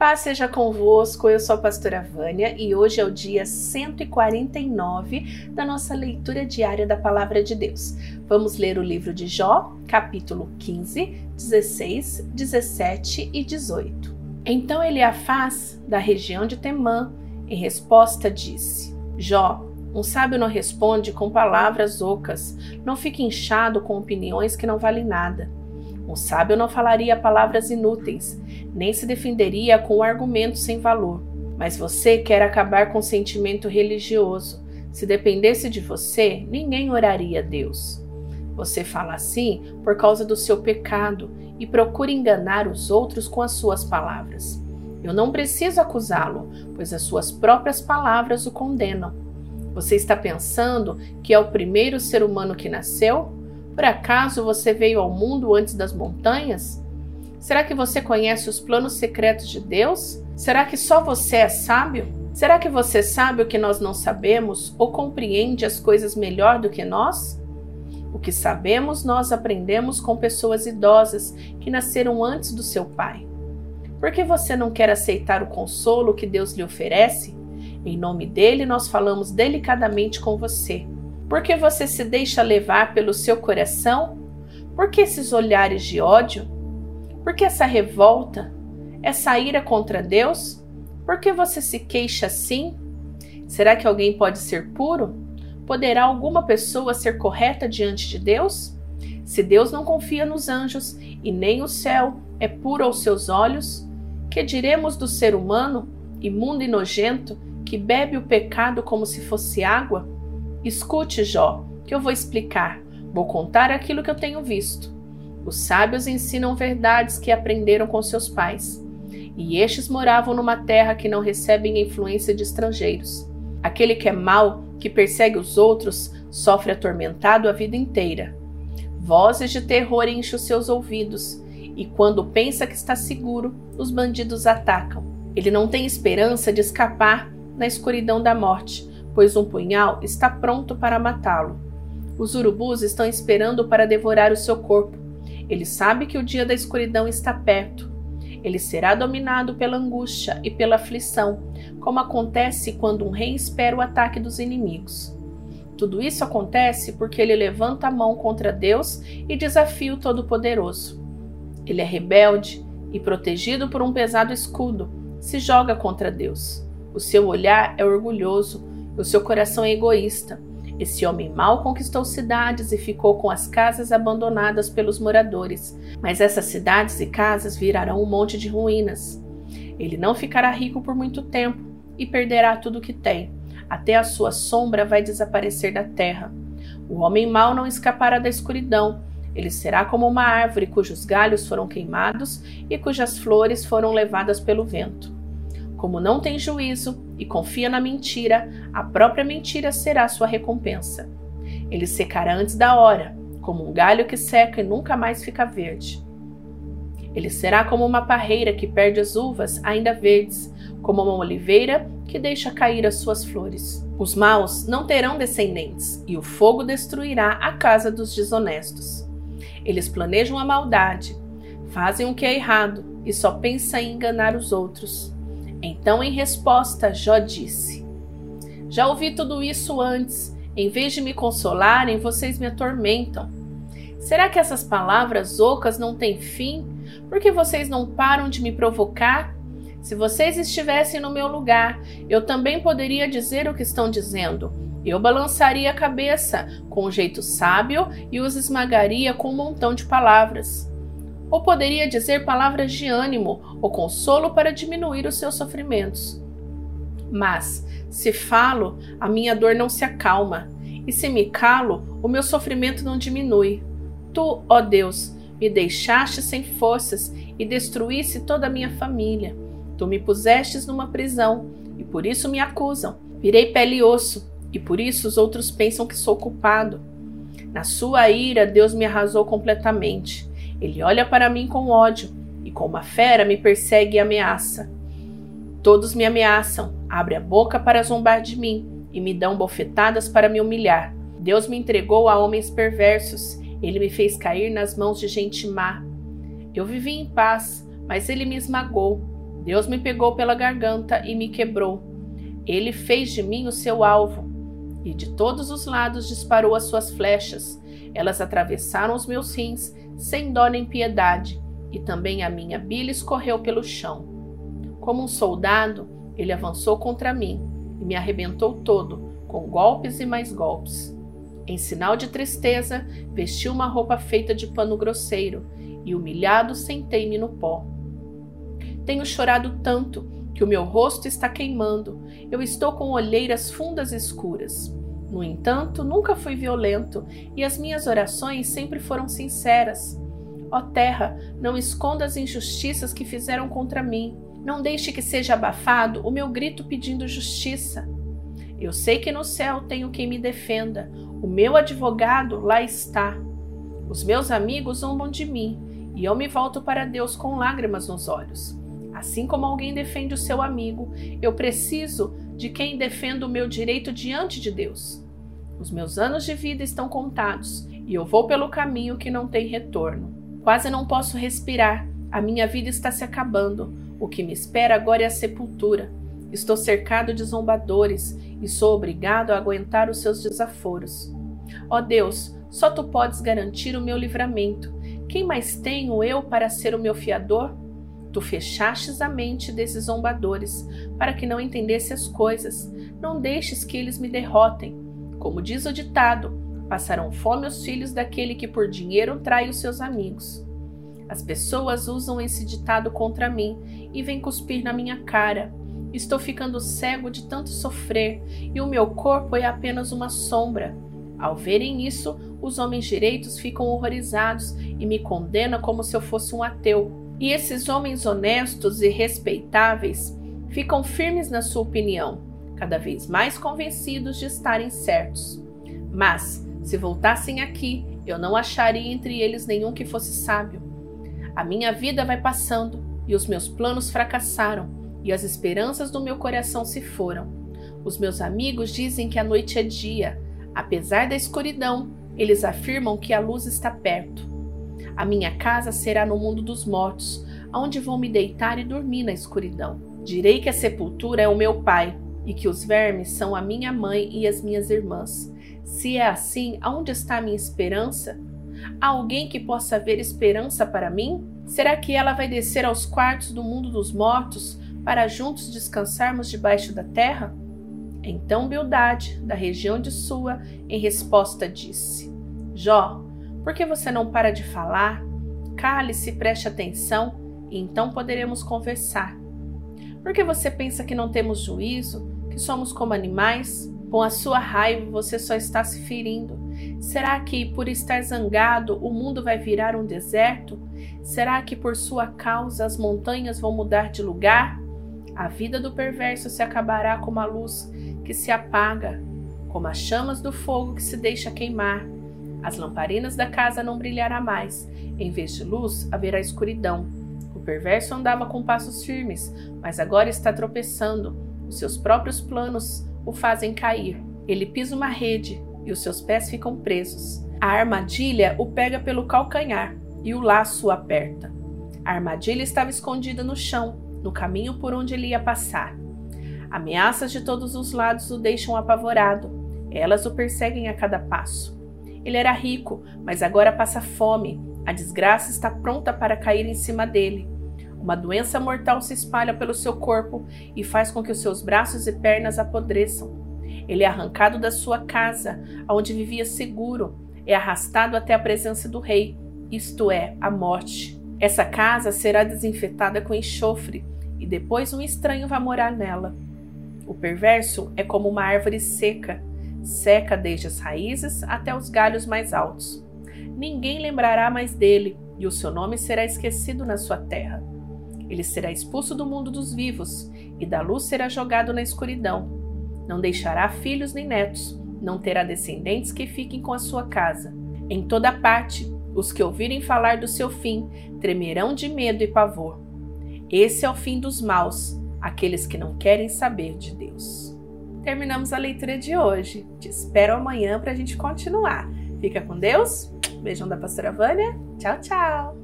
Paz seja convosco, eu sou a pastora Vânia e hoje é o dia 149 da nossa leitura diária da Palavra de Deus. Vamos ler o livro de Jó, capítulo 15, 16, 17 e 18. Então Eliafaz, da região de Temã, em resposta disse: Jó, um sábio não responde com palavras ocas, não fica inchado com opiniões que não valem nada. Um sábio não falaria palavras inúteis, nem se defenderia com argumentos sem valor. Mas você quer acabar com o sentimento religioso. Se dependesse de você, ninguém oraria a Deus. Você fala assim por causa do seu pecado e procura enganar os outros com as suas palavras. Eu não preciso acusá-lo, pois as suas próprias palavras o condenam. Você está pensando que é o primeiro ser humano que nasceu? Por acaso você veio ao mundo antes das montanhas? Será que você conhece os planos secretos de Deus? Será que só você é sábio? Será que você sabe o que nós não sabemos ou compreende as coisas melhor do que nós? O que sabemos, nós aprendemos com pessoas idosas que nasceram antes do seu pai. Por que você não quer aceitar o consolo que Deus lhe oferece? Em nome dele, nós falamos delicadamente com você. Por que você se deixa levar pelo seu coração? Por que esses olhares de ódio? Por que essa revolta? Essa ira contra Deus? Por que você se queixa assim? Será que alguém pode ser puro? Poderá alguma pessoa ser correta diante de Deus? Se Deus não confia nos anjos e nem o céu é puro aos seus olhos, que diremos do ser humano, imundo e nojento, que bebe o pecado como se fosse água? Escute, Jó, que eu vou explicar. Vou contar aquilo que eu tenho visto. Os sábios ensinam verdades que aprenderam com seus pais. E estes moravam numa terra que não recebe influência de estrangeiros. Aquele que é mau, que persegue os outros, sofre atormentado a vida inteira. Vozes de terror enchem os seus ouvidos, e quando pensa que está seguro, os bandidos atacam. Ele não tem esperança de escapar na escuridão da morte, pois um punhal está pronto para matá-lo. Os urubus estão esperando para devorar o seu corpo. Ele sabe que o dia da escuridão está perto. Ele será dominado pela angústia e pela aflição, como acontece quando um rei espera o ataque dos inimigos. Tudo isso acontece porque ele levanta a mão contra Deus e desafia o Todo-Poderoso. Ele é rebelde e, protegido por um pesado escudo, se joga contra Deus. O seu olhar é orgulhoso, o seu coração é egoísta. Esse homem mau conquistou cidades e ficou com as casas abandonadas pelos moradores, mas essas cidades e casas virarão um monte de ruínas. Ele não ficará rico por muito tempo e perderá tudo o que tem. Até a sua sombra vai desaparecer da terra. O homem mau não escapará da escuridão. Ele será como uma árvore cujos galhos foram queimados e cujas flores foram levadas pelo vento. Como não tem juízo e confia na mentira, a própria mentira será sua recompensa. Ele secará antes da hora, como um galho que seca e nunca mais fica verde. Ele será como uma parreira que perde as uvas ainda verdes, como uma oliveira que deixa cair as suas flores. Os maus não terão descendentes, e o fogo destruirá a casa dos desonestos. Eles planejam a maldade, fazem o que é errado e só pensam em enganar os outros. Então, em resposta, Jó disse: Já ouvi tudo isso antes. Em vez de me consolarem, vocês me atormentam. Será que essas palavras ocas não têm fim? Porque vocês não param de me provocar? Se vocês estivessem no meu lugar, eu também poderia dizer o que estão dizendo. Eu balançaria a cabeça com um jeito sábio e os esmagaria com um montão de palavras. Ou poderia dizer palavras de ânimo ou consolo para diminuir os seus sofrimentos. Mas, se falo, a minha dor não se acalma, e se me calo, o meu sofrimento não diminui. Tu, ó Deus, me deixaste sem forças e destruísse toda a minha família. Tu me pusestes numa prisão, e por isso me acusam. Virei pele e osso, e por isso os outros pensam que sou culpado. Na sua ira, Deus me arrasou completamente. Ele olha para mim com ódio e, como uma fera, me persegue e ameaça. Todos me ameaçam, abre a boca para zombar de mim e me dão bofetadas para me humilhar. Deus me entregou a homens perversos, ele me fez cair nas mãos de gente má. Eu vivi em paz, mas ele me esmagou. Deus me pegou pela garganta e me quebrou. Ele fez de mim o seu alvo e de todos os lados disparou as suas flechas. Elas atravessaram os meus rins sem dó nem piedade, e também a minha bile escorreu pelo chão. Como um soldado, ele avançou contra mim e me arrebentou todo, com golpes e mais golpes. Em sinal de tristeza, vesti uma roupa feita de pano grosseiro e, humilhado, sentei-me no pó. Tenho chorado tanto que o meu rosto está queimando. Eu estou com olheiras fundas escuras. No entanto, nunca fui violento e as minhas orações sempre foram sinceras. Ó terra, não esconda as injustiças que fizeram contra mim. Não deixe que seja abafado o meu grito pedindo justiça. Eu sei que no céu tenho quem me defenda. O meu advogado lá está. Os meus amigos zombam de mim e eu me volto para Deus com lágrimas nos olhos. Assim como alguém defende o seu amigo, eu preciso de quem defenda o meu direito diante de Deus. Os meus anos de vida estão contados e eu vou pelo caminho que não tem retorno. Quase não posso respirar, a minha vida está se acabando. O que me espera agora é a sepultura. Estou cercado de zombadores e sou obrigado a aguentar os seus desaforos. Ó oh Deus, só tu podes garantir o meu livramento. Quem mais tenho eu para ser o meu fiador? Tu fechastes a mente desses zombadores, para que não entendesse as coisas. Não deixes que eles me derrotem. Como diz o ditado, passarão fome os filhos daquele que por dinheiro trai os seus amigos. As pessoas usam esse ditado contra mim e vêm cuspir na minha cara. Estou ficando cego de tanto sofrer e o meu corpo é apenas uma sombra. Ao verem isso, os homens direitos ficam horrorizados e me condenam como se eu fosse um ateu. E esses homens honestos e respeitáveis ficam firmes na sua opinião, cada vez mais convencidos de estarem certos. Mas, se voltassem aqui, eu não acharia entre eles nenhum que fosse sábio. A minha vida vai passando e os meus planos fracassaram e as esperanças do meu coração se foram. Os meus amigos dizem que a noite é dia. Apesar da escuridão, eles afirmam que a luz está perto. A minha casa será no mundo dos mortos, onde vou me deitar e dormir na escuridão. Direi que a sepultura é o meu pai e que os vermes são a minha mãe e as minhas irmãs. Se é assim, aonde está a minha esperança? Há alguém que possa ver esperança para mim? Será que ela vai descer aos quartos do mundo dos mortos para juntos descansarmos debaixo da terra? Então Bildade, da região de Sua, em resposta disse: Jó, por que você não para de falar? Cale-se, preste atenção, e então poderemos conversar. Por que você pensa que não temos juízo, que somos como animais? Com a sua raiva você só está se ferindo. Será que por estar zangado o mundo vai virar um deserto? Será que por sua causa as montanhas vão mudar de lugar? A vida do perverso se acabará como a luz que se apaga, como as chamas do fogo que se deixa queimar. As lamparinas da casa não brilhará mais, em vez de luz haverá escuridão. O perverso andava com passos firmes, mas agora está tropeçando. Os seus próprios planos o fazem cair. Ele pisa uma rede e os seus pés ficam presos. A armadilha o pega pelo calcanhar e o laço o aperta. A armadilha estava escondida no chão, no caminho por onde ele ia passar. Ameaças de todos os lados o deixam apavorado. Elas o perseguem a cada passo. Ele era rico, mas agora passa fome. A desgraça está pronta para cair em cima dele. Uma doença mortal se espalha pelo seu corpo e faz com que os seus braços e pernas apodreçam. Ele é arrancado da sua casa, onde vivia seguro, é arrastado até a presença do rei, isto é, a morte. Essa casa será desinfetada com enxofre e depois um estranho vai morar nela. O perverso é como uma árvore seca seca desde as raízes até os galhos mais altos. Ninguém lembrará mais dele, e o seu nome será esquecido na sua terra. Ele será expulso do mundo dos vivos, e da luz será jogado na escuridão. Não deixará filhos nem netos, não terá descendentes que fiquem com a sua casa. Em toda parte, os que ouvirem falar do seu fim tremerão de medo e pavor. Esse é o fim dos maus, aqueles que não querem saber de Deus terminamos a leitura de hoje. Te espero amanhã para a gente continuar. Fica com Deus. Beijão da pastora Vânia. Tchau, tchau.